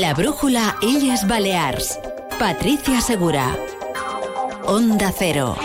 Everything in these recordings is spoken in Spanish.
La brújula Illes Balears. Patricia Segura. Onda Cero.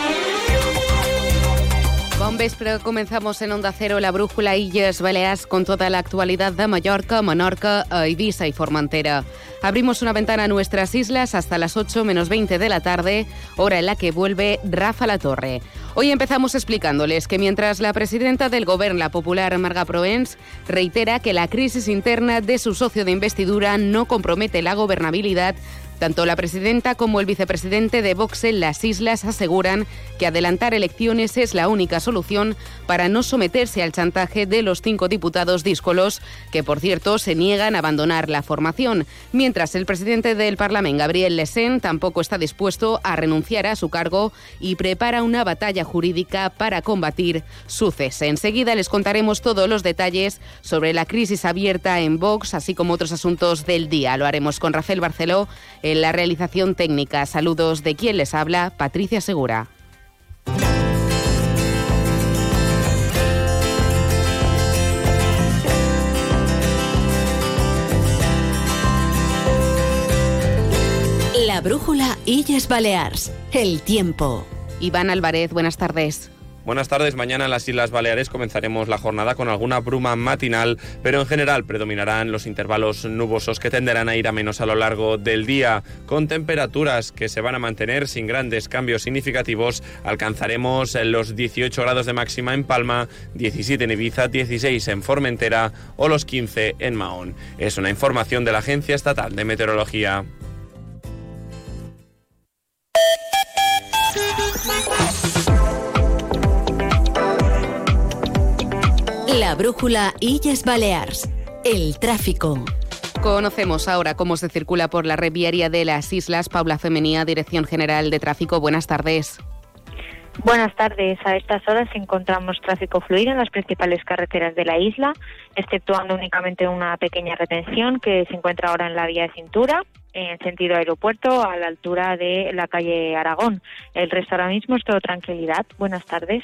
Bon vespre, comenzamos en Onda Cero la brújula Illes Balears con toda la actualidad de Mallorca, Menorca, Ibiza y Formentera. Abrimos una ventana a nuestras islas hasta las 8 menos 20 de la tarde, hora en la que vuelve Rafa La Torre. Hoy empezamos explicándoles que mientras la presidenta del Gobierno la popular Marga Proens reitera que la crisis interna de su socio de investidura no compromete la gobernabilidad, tanto la presidenta como el vicepresidente de Vox en las islas aseguran que adelantar elecciones es la única solución para no someterse al chantaje de los cinco diputados díscolos, que por cierto se niegan a abandonar la formación, mientras el presidente del Parlamento, Gabriel Lesen, tampoco está dispuesto a renunciar a su cargo y prepara una batalla jurídica para combatir su cese. Enseguida les contaremos todos los detalles sobre la crisis abierta en Vox, así como otros asuntos del día. Lo haremos con Rafael Barceló en la realización técnica. Saludos de quien les habla, Patricia Segura. La brújula Illes Balears. El tiempo. Iván Álvarez, buenas tardes. Buenas tardes. Mañana en las Islas Baleares comenzaremos la jornada con alguna bruma matinal, pero en general predominarán los intervalos nubosos que tenderán a ir a menos a lo largo del día, con temperaturas que se van a mantener sin grandes cambios significativos. Alcanzaremos los 18 grados de máxima en Palma, 17 en Ibiza, 16 en Formentera o los 15 en Mahón. Es una información de la Agencia Estatal de Meteorología. La brújula Illes Balears. El tráfico. Conocemos ahora cómo se circula por la red viaria de las islas. Paula Femenía, Dirección General de Tráfico. Buenas tardes. Buenas tardes. A estas horas encontramos tráfico fluido en las principales carreteras de la isla, exceptuando únicamente una pequeña retención que se encuentra ahora en la vía de cintura, en sentido aeropuerto, a la altura de la calle Aragón. El resto ahora mismo es todo tranquilidad. Buenas tardes.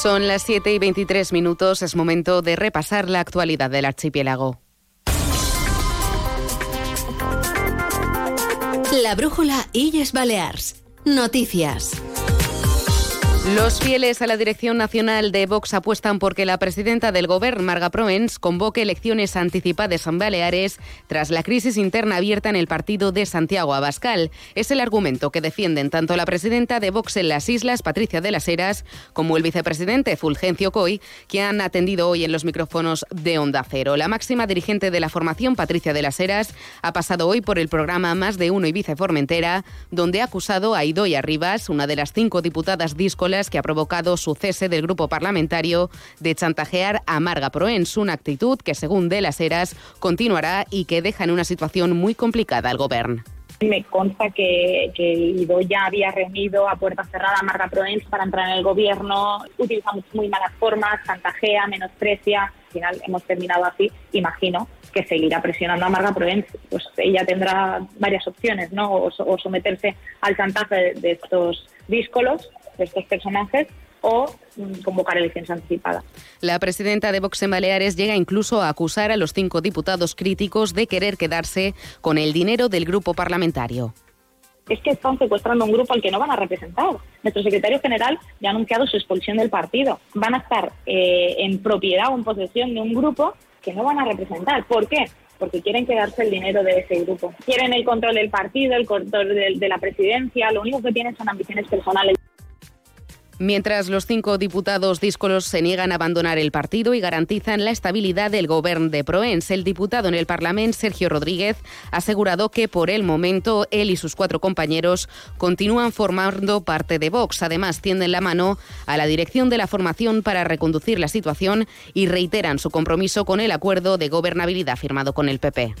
Son las 7 y 23 minutos, es momento de repasar la actualidad del archipiélago. La brújula Illes Balears. Noticias. Los fieles a la dirección nacional de Vox apuestan porque la presidenta del Gobierno, Marga Proens, convoque elecciones anticipadas en Baleares tras la crisis interna abierta en el partido de Santiago Abascal. Es el argumento que defienden tanto la presidenta de Vox en las islas, Patricia de las Heras, como el vicepresidente Fulgencio Coy, que han atendido hoy en los micrófonos de Onda Cero. La máxima dirigente de la formación, Patricia de las Heras, ha pasado hoy por el programa Más de Uno y Vice Formentera, donde ha acusado a Idoia Rivas, una de las cinco diputadas díscolas que ha provocado su cese del grupo parlamentario de chantajear a Marga Proens, una actitud que, según De las Heras, continuará y que deja en una situación muy complicada al gobierno. Me consta que, que Ido ya había reunido a puerta cerrada a Marga Proens para entrar en el gobierno, utilizamos muy malas formas, chantajea, menosprecia, al final hemos terminado así, imagino que seguirá presionando a Marga Proens, pues ella tendrá varias opciones, ¿no? O, o someterse al chantaje de estos díscolos de estos personajes o mm, convocar elecciones anticipadas. La presidenta de Vox en Baleares llega incluso a acusar a los cinco diputados críticos de querer quedarse con el dinero del grupo parlamentario. es que están secuestrando un grupo al que no van a representar. Nuestro secretario general ya ha anunciado su expulsión del partido. Van a estar eh, en propiedad o en posesión de un grupo que no van a representar. ¿Por qué? Porque quieren quedarse el dinero de ese grupo. Quieren el control del partido, el control de la presidencia. Lo único que tienen son ambiciones personales. Mientras los cinco diputados díscolos se niegan a abandonar el partido y garantizan la estabilidad del gobierno de Proens, el diputado en el Parlamento, Sergio Rodríguez, ha asegurado que por el momento él y sus cuatro compañeros continúan formando parte de Vox. Además, tienden la mano a la dirección de la formación para reconducir la situación y reiteran su compromiso con el acuerdo de gobernabilidad firmado con el PP.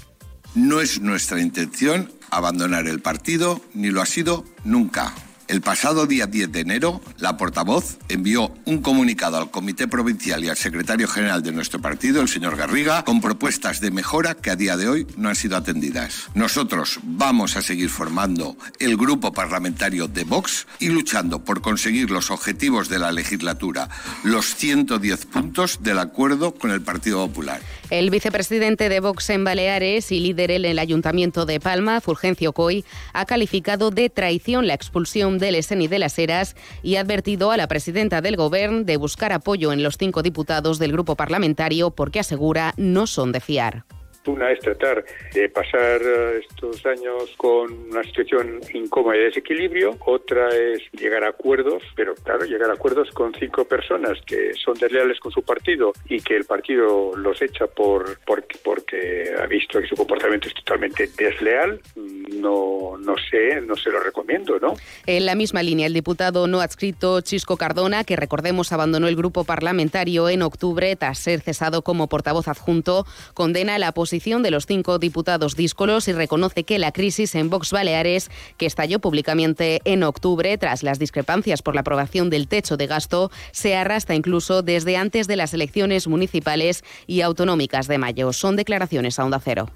No es nuestra intención abandonar el partido, ni lo ha sido nunca. El pasado día 10 de enero, la portavoz envió un comunicado al Comité Provincial y al secretario general de nuestro partido, el señor Garriga, con propuestas de mejora que a día de hoy no han sido atendidas. Nosotros vamos a seguir formando el grupo parlamentario de Vox y luchando por conseguir los objetivos de la legislatura, los 110 puntos del acuerdo con el Partido Popular. El vicepresidente de Vox en Baleares y líder en el Ayuntamiento de Palma, Fulgencio Coy, ha calificado de traición la expulsión del y de las Heras y ha advertido a la presidenta del Gobierno de buscar apoyo en los cinco diputados del grupo parlamentario porque asegura no son de fiar. Una es tratar de pasar eh, estos años con una situación incómoda y de desequilibrio, otra es llegar a acuerdos, pero claro, llegar a acuerdos con cinco personas que son desleales con su partido y que el partido los echa por porque, porque ha visto que su comportamiento es totalmente desleal, no, no sé, no se lo recomiendo, ¿no? En la misma línea, el diputado no adscrito Chisco Cardona, que recordemos abandonó el grupo parlamentario en octubre tras ser cesado como portavoz adjunto, condena la posición de los cinco diputados díscolos y reconoce que la crisis en Vox Baleares, que estalló públicamente en octubre tras las discrepancias por la aprobación del techo de gasto, se arrastra incluso desde antes de las elecciones municipales y autonómicas de mayo. Son declaraciones a Onda Cero.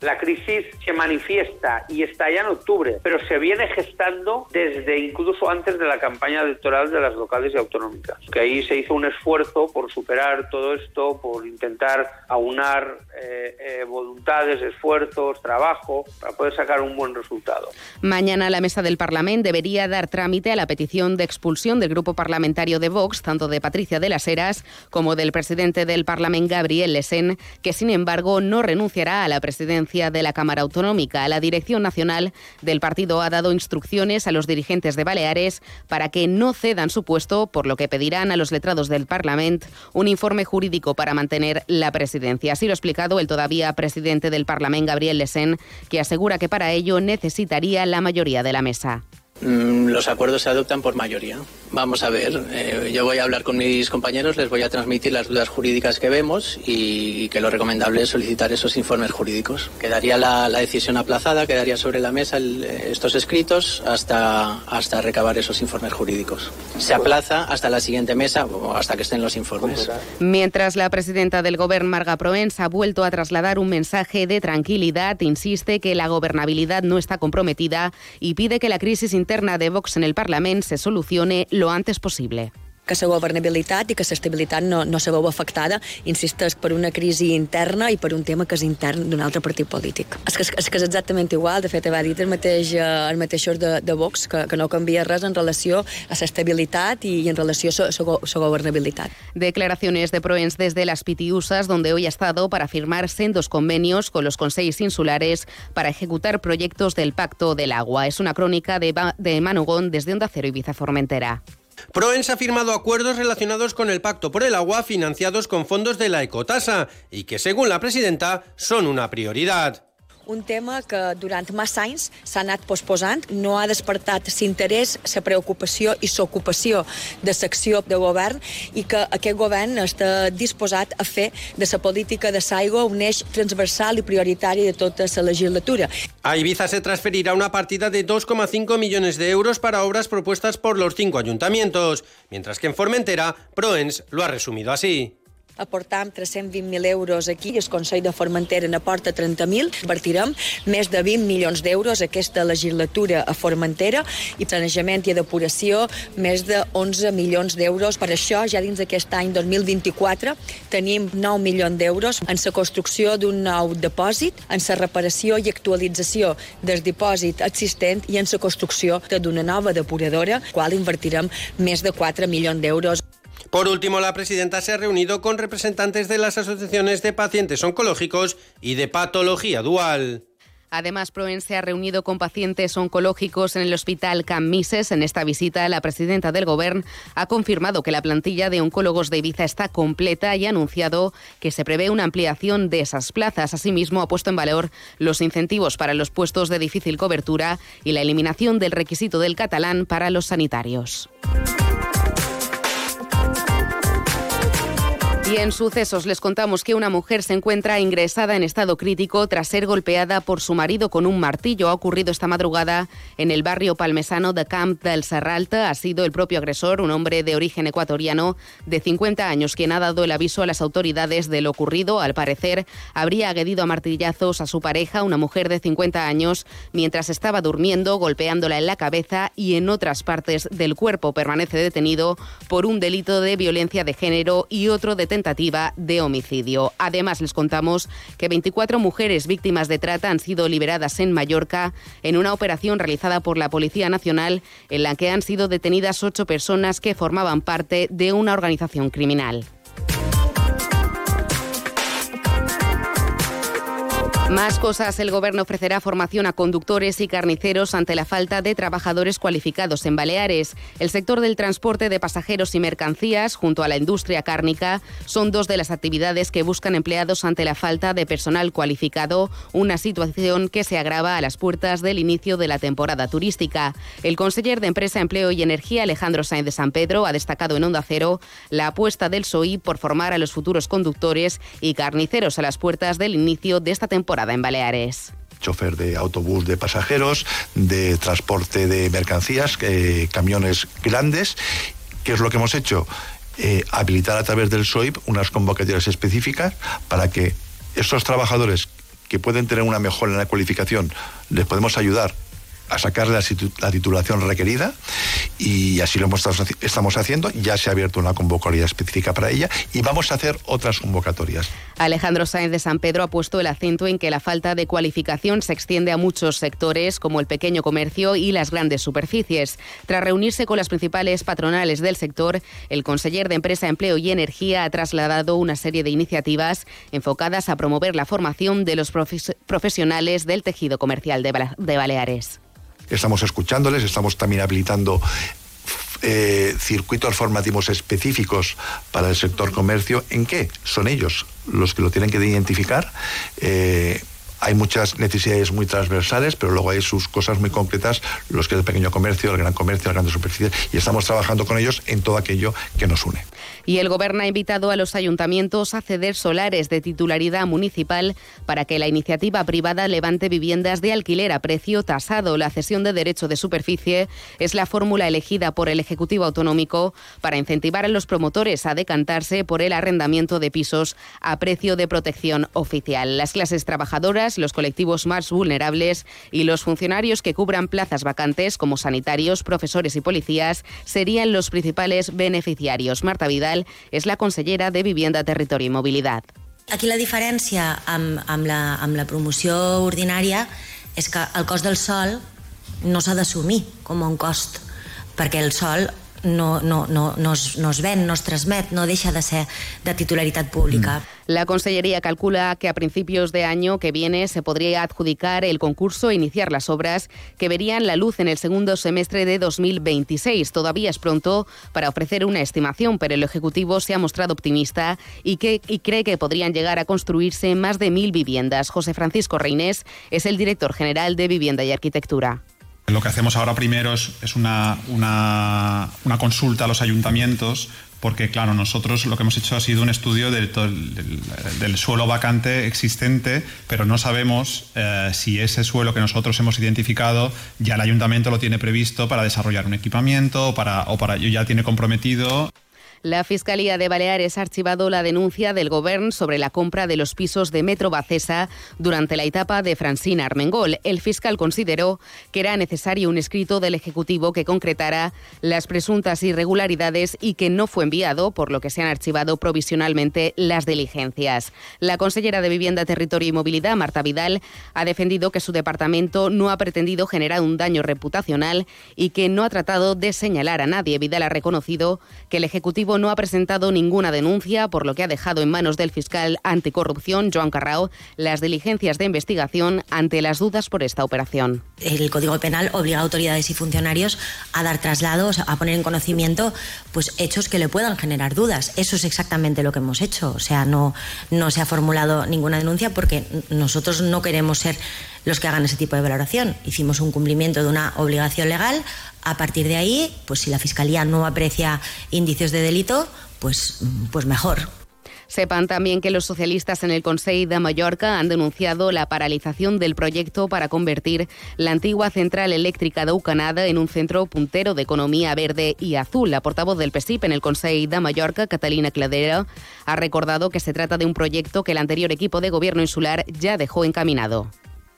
La crisis se manifiesta y está ya en octubre, pero se viene gestando desde incluso antes de la campaña electoral de las locales y autonómicas. Que ahí se hizo un esfuerzo por superar todo esto, por intentar aunar eh, eh, voluntades, esfuerzos, trabajo, para poder sacar un buen resultado. Mañana la mesa del Parlamento debería dar trámite a la petición de expulsión del grupo parlamentario de Vox, tanto de Patricia de las Heras como del presidente del Parlamento, Gabriel Lesen, que sin embargo no renunciará a la presidencia de la Cámara Autonómica. La Dirección Nacional del partido ha dado instrucciones a los dirigentes de Baleares para que no cedan su puesto, por lo que pedirán a los letrados del Parlamento un informe jurídico para mantener la presidencia. Así lo ha explicado el todavía presidente del Parlamento, Gabriel Lesen, que asegura que para ello necesitaría la mayoría de la mesa. Mm, los acuerdos se adoptan por mayoría. Vamos a ver, eh, yo voy a hablar con mis compañeros, les voy a transmitir las dudas jurídicas que vemos y, que lo recomendable es solicitar esos informes jurídicos. Quedaría la, decisión aplazada, quedaría sobre la mesa estos escritos hasta, hasta recabar esos informes jurídicos. Se aplaza hasta la siguiente mesa o hasta que estén los informes. Mientras la presidenta del Gobierno, Marga Proens, ha vuelto a trasladar un mensaje de tranquilidad, insiste que la gobernabilidad no está comprometida y pide que la crisis interna de Vox en el Parlamento se solucione lo antes posible. Que la governabilitat i que l'estabilitat no, no se veu afectada, insisteix, per una crisi interna i per un tema que és intern d'un altre partit polític. És que, és que és exactament igual, de fet, va dit el mateix, eh, el mateixos de, de Vox, que, que no canvia res en relació a l'estabilitat i, en relació a la gobernabilitat. Declaraciones de Proens desde las Pitiusas, donde hoy ha estado para firmar sendos convenios con los consejos insulares para ejecutar proyectos del Pacto del Agua. Es una crónica de, de Manugón desde Onda Cero Ibiza Formentera. Proens ha firmado acuerdos relacionados con el Pacto por el Agua financiados con fondos de la ecotasa y que, según la presidenta, son una prioridad. Un tema que durant massa anys s'ha anat posposant, no ha despertat l'interès, la preocupació i l'ocupació de l'acció de govern i que aquest govern està disposat a fer de la política de l'aigua un eix transversal i prioritari de tota la legislatura. A Ibiza se transferirá una partida de 2,5 millones de euros para obras propuestas por los cinco ayuntamientos, mientras que en Formentera, Proens lo ha resumido así. Aportam 320.000 euros aquí, el Consell de Formentera n'aporta 30.000, invertirem més de 20 milions d'euros aquesta legislatura a Formentera i sanejament i depuració més de 11 milions d'euros. Per això, ja dins d'aquest any 2024, tenim 9 milions d'euros en la construcció d'un nou depòsit, en la reparació i actualització del dipòsit existent i en la construcció d'una nova depuradora, qual invertirem més de 4 milions d'euros. Por último, la presidenta se ha reunido con representantes de las asociaciones de pacientes oncológicos y de patología dual. Además, Proen se ha reunido con pacientes oncológicos en el Hospital Camises. En esta visita, la presidenta del Gobierno ha confirmado que la plantilla de oncólogos de Ibiza está completa y ha anunciado que se prevé una ampliación de esas plazas. Asimismo, ha puesto en valor los incentivos para los puestos de difícil cobertura y la eliminación del requisito del catalán para los sanitarios. Y en sucesos les contamos que una mujer se encuentra ingresada en estado crítico tras ser golpeada por su marido con un martillo. Ha ocurrido esta madrugada en el barrio palmesano de Camp del Serralta. Ha sido el propio agresor, un hombre de origen ecuatoriano de 50 años, quien ha dado el aviso a las autoridades de lo ocurrido. Al parecer, habría agredido a martillazos a su pareja, una mujer de 50 años, mientras estaba durmiendo, golpeándola en la cabeza y en otras partes del cuerpo. Permanece detenido por un delito de violencia de género y otro de tentativa de homicidio. Además, les contamos que 24 mujeres víctimas de trata han sido liberadas en Mallorca en una operación realizada por la Policía Nacional en la que han sido detenidas ocho personas que formaban parte de una organización criminal. Más cosas. El Gobierno ofrecerá formación a conductores y carniceros ante la falta de trabajadores cualificados en Baleares. El sector del transporte de pasajeros y mercancías, junto a la industria cárnica, son dos de las actividades que buscan empleados ante la falta de personal cualificado, una situación que se agrava a las puertas del inicio de la temporada turística. El conseller de Empresa, Empleo y Energía, Alejandro Sáenz de San Pedro, ha destacado en Onda Cero la apuesta del SOI por formar a los futuros conductores y carniceros a las puertas del inicio de esta temporada en Baleares chofer de autobús de pasajeros, de transporte de mercancías, eh, camiones grandes. ¿Qué es lo que hemos hecho? Eh, habilitar a través del SOIP unas convocatorias específicas para que esos trabajadores que pueden tener una mejora en la cualificación les podemos ayudar a sacarle la, titulación requerida y así lo hemos, estamos haciendo. Ya se ha abierto una convocatoria específica para ella y vamos a hacer otras convocatorias. Alejandro Sáenz de San Pedro ha puesto el acento en que la falta de cualificación se extiende a muchos sectores como el pequeño comercio y las grandes superficies. Tras reunirse con las principales patronales del sector, el conseller de Empresa, Empleo y Energía ha trasladado una serie de iniciativas enfocadas a promover la formación de los profesionales del tejido comercial de Baleares estamos escuchándoles, estamos también habilitando eh, circuitos formativos específicos para el sector comercio. ¿En qué? Son ellos los que lo tienen que identificar. Eh, hay muchas necesidades muy transversales, pero luego hay sus cosas muy concretas, los que es el pequeño comercio, el gran comercio, las grandes superficies, y estamos trabajando con ellos en todo aquello que nos une. Y el Gobierno ha invitado a los ayuntamientos a ceder solares de titularidad municipal para que la iniciativa privada levante viviendas de alquiler a precio tasado. La cesión de derecho de superficie es la fórmula elegida por el Ejecutivo Autonómico para incentivar a los promotores a decantarse por el arrendamiento de pisos a precio de protección oficial. Las clases trabajadoras, los colectivos más vulnerables y los funcionarios que cubran plazas vacantes como sanitarios, profesores y policías serían los principales beneficiarios. Marta Vidal és la consellera de Vivienda, Territori i Mobilitat. Aquí la diferència amb, amb, la, amb la promoció ordinària és que el cost del sol no s'ha d'assumir com un cost, perquè el sol no, no, no, ven, no es transmet, no deixa de ser de titularitat pública. Mm. La Consellería calcula que a principios de año que viene se podría adjudicar el concurso e iniciar las obras que verían la luz en el segundo semestre de 2026. Todavía es pronto para ofrecer una estimación, pero el Ejecutivo se ha mostrado optimista y, que, y cree que podrían llegar a construirse más de mil viviendas. José Francisco Reinés es el director general de Vivienda y Arquitectura. Lo que hacemos ahora primero es, una, consulta a los ayuntamientos porque claro, nosotros lo que hemos hecho ha sido un estudio del, suelo vacante existente, pero no sabemos eh, si ese suelo que nosotros hemos identificado ya el ayuntamiento lo tiene previsto para desarrollar un equipamiento o, para, o para ya tiene comprometido La Fiscalía de Baleares ha archivado la denuncia del Gobierno sobre la compra de los pisos de Metro Bacesa durante la etapa de Francina Armengol. El fiscal consideró que era necesario un escrito del Ejecutivo que concretara las presuntas irregularidades y que no fue enviado, por lo que se han archivado provisionalmente las diligencias. La consellera de Vivienda, Territorio y Movilidad, Marta Vidal, ha defendido que su departamento no ha pretendido generar un daño reputacional y que no ha tratado de señalar a nadie. Vidal ha reconocido que el Ejecutivo no ha presentado ninguna denuncia, por lo que ha dejado en manos del fiscal anticorrupción, Joan Carrao, las diligencias de investigación ante las dudas por esta operación. El Código Penal obliga a autoridades y funcionarios a dar traslados, a poner en conocimiento pues, hechos que le puedan generar dudas. Eso es exactamente lo que hemos hecho. O sea, no, no se ha formulado ninguna denuncia porque nosotros no queremos ser los que hagan ese tipo de valoración. Hicimos un cumplimiento de una obligación legal. A partir de ahí, pues si la Fiscalía no aprecia indicios de delito, pues, pues mejor. Sepan también que los socialistas en el Consejo de Mallorca han denunciado la paralización del proyecto para convertir la antigua central eléctrica de Ucanada en un centro puntero de economía verde y azul. La portavoz del PSIP en el Consejo de Mallorca, Catalina Cladera, ha recordado que se trata de un proyecto que el anterior equipo de gobierno insular ya dejó encaminado.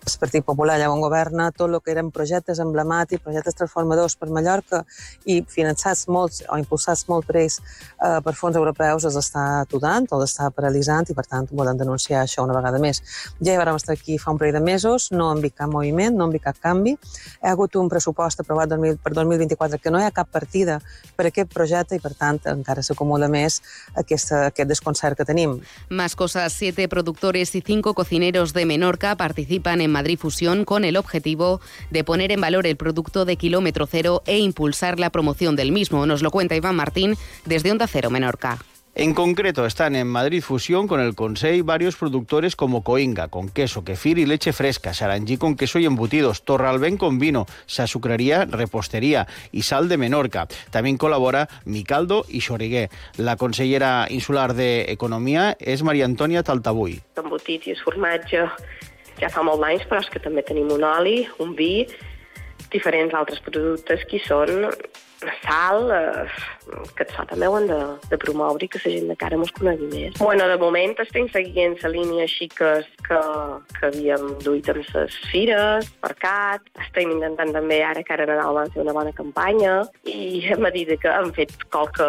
El Partit Popular on governa tot el que eren projectes emblemàtics, projectes transformadors per Mallorca i finançats molts o impulsats molt per ells eh, per fons europeus els està aturant o els està paralitzant i per tant volem denunciar això una vegada més. Ja hi vam estar aquí fa un parell de mesos, no hem vist cap moviment, no hem vist cap canvi. Hi ha hagut un pressupost aprovat 2000, per 2024 que no hi ha cap partida per aquest projecte i per tant encara s'acumula més aquesta, aquest desconcert que tenim. Más cosas, siete productores y cinco cocineros de Menorca participan en Madrid Fusión con el objetivo de poner en valor el producto de kilómetro cero e impulsar la promoción del mismo. Nos lo cuenta Iván Martín desde Onda Cero Menorca. En concreto, están en Madrid Fusión con el Consell varios productores como Coinga, con queso, kefir y leche fresca, Sarangí con queso y embutidos, Torralben con vino, Sasucrería, repostería y sal de Menorca. También colabora Micaldo y Xorigué. La consellera insular de Economía es María Antonia Taltabuy. Embotits i formatge ja fa molt d'anys, però és que també tenim un oli, un vi, diferents altres productes que són? Sal, eh, que això també ho han de, de promoure i que la gent de cara mos conegui més. Bueno, de moment estem seguint la línia així que, que, que havíem duit amb les fires, mercat, estem intentant també ara que ara Nadal van fer una bona campanya i a mesura que hem fet qualque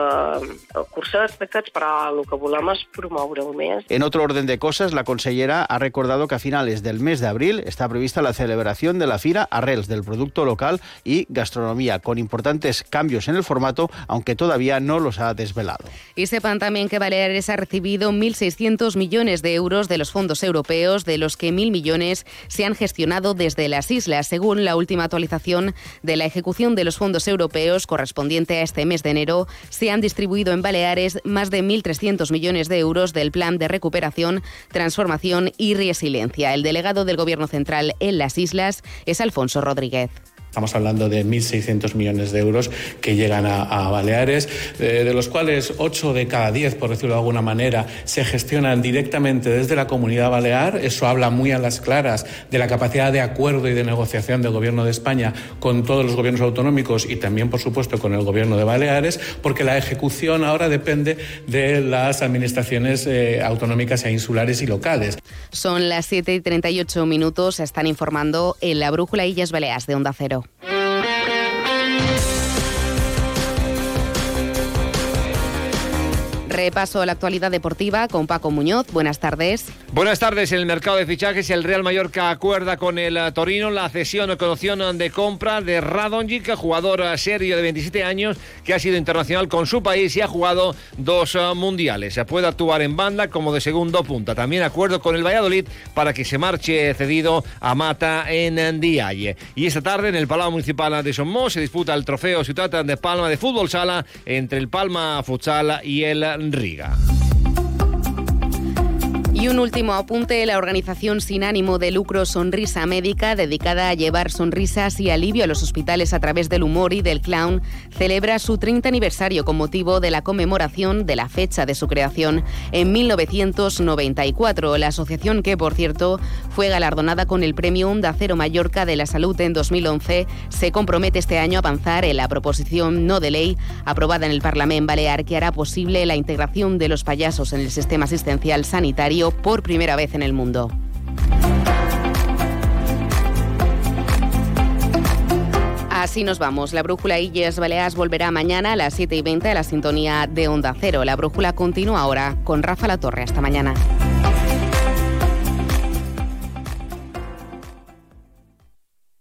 cursets d'aquests, però el que volem és promoure-ho més. En otro orden de cosas, la consellera ha recordado que a finales del mes de abril está prevista la celebración de la Fira Arrels del Producto Local y Gastronomía, con importantes cambios en el formato, aunque todavía no los ha desvelado. Y sepan también que Baleares ha recibido 1.600 millones de euros de los fondos europeos, de los que 1.000 millones se han gestionado desde las islas, según la última actualización de la ejecución de los fondos europeos correspondiente a este mes de enero. Se han distribuido en Baleares más de 1.300 millones de euros del Plan de Recuperación, Transformación y Resiliencia. El delegado del Gobierno Central en las islas es Alfonso Rodríguez. Estamos hablando de 1.600 millones de euros que llegan a, Baleares, eh, de los cuales 8 de cada 10, por decirlo de alguna manera, se gestionan directamente desde la comunidad balear. Eso habla muy a las claras de la capacidad de acuerdo y de negociación del Gobierno de España con todos los gobiernos autonómicos y también, por supuesto, con el Gobierno de Baleares, porque la ejecución ahora depende de las administraciones eh, autonómicas e insulares y locales. Son las 7 y 38 minutos. Están informando en la Brújula Illas Baleares de Onda Cero. show. Repaso a la actualidad deportiva con Paco Muñoz. Buenas tardes. Buenas tardes. En el mercado de fichajes, el Real Mallorca acuerda con el Torino la cesión o conoción de compra de Radonjic, jugador serio de 27 años que ha sido internacional con su país y ha jugado dos eh, mundiales. Se puede actuar en banda como de segundo punta. También acuerdo con el Valladolid para que se marche cedido a Mata en Dialle. Y esta tarde en el Palau Municipal de Somos se disputa el trofeo Ciudad de Palma de fútbol sala entre el Palma Futsal y el Riga. Y un último apunte, la organización sin ánimo de lucro Sonrisa Médica, dedicada a llevar sonrisas y alivio a los hospitales a través del humor y del clown, celebra su 30 aniversario con motivo de la conmemoración de la fecha de su creación en 1994. La asociación que, por cierto, fue galardonada con el premio Onda Cero Mallorca de la Salud en 2011, se compromete este año a avanzar en la proposición no de ley aprobada en el Parlamento Balear que hará posible la integración de los payasos en el sistema asistencial sanitario por primera vez en el mundo. Así nos vamos. La brújula Illes Baleares volverá mañana a las 7 y 20 a la sintonía de Onda Cero. La brújula continúa ahora con Rafa La Torre. Hasta mañana.